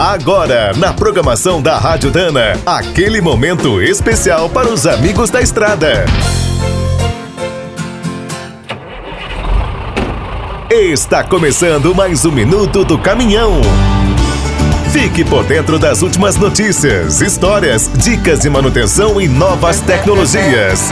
Agora, na programação da Rádio Dana, aquele momento especial para os amigos da estrada. Está começando mais um minuto do caminhão. Fique por dentro das últimas notícias, histórias, dicas de manutenção e novas tecnologias.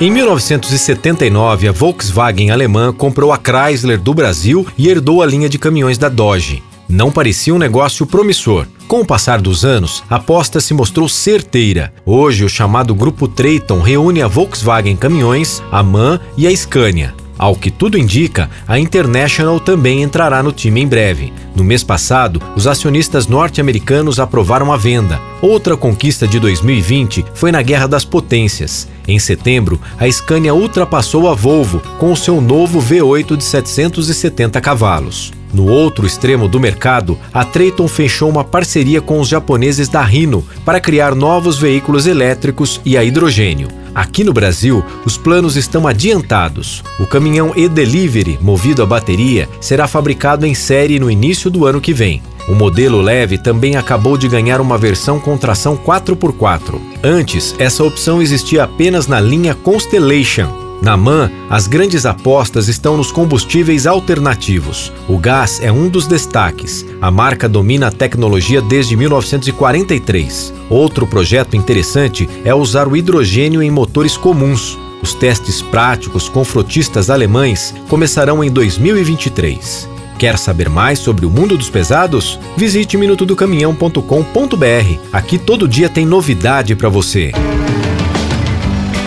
Em 1979, a Volkswagen alemã comprou a Chrysler do Brasil e herdou a linha de caminhões da Dodge. Não parecia um negócio promissor. Com o passar dos anos, a aposta se mostrou certeira. Hoje, o chamado Grupo Trayton reúne a Volkswagen Caminhões, a MAN e a Scania. Ao que tudo indica, a International também entrará no time em breve. No mês passado, os acionistas norte-americanos aprovaram a venda. Outra conquista de 2020 foi na Guerra das Potências. Em setembro, a Scania ultrapassou a Volvo com o seu novo V8 de 770 cavalos. No outro extremo do mercado, a Traton fechou uma parceria com os japoneses da Hino para criar novos veículos elétricos e a hidrogênio. Aqui no Brasil, os planos estão adiantados. O caminhão e-Delivery, movido a bateria, será fabricado em série no início do ano que vem. O modelo leve também acabou de ganhar uma versão com tração 4x4. Antes, essa opção existia apenas na linha Constellation, na MAN, as grandes apostas estão nos combustíveis alternativos. O gás é um dos destaques. A marca domina a tecnologia desde 1943. Outro projeto interessante é usar o hidrogênio em motores comuns. Os testes práticos com frotistas alemães começarão em 2023. Quer saber mais sobre o mundo dos pesados? Visite minutodocaminhão.com.br. Aqui todo dia tem novidade para você.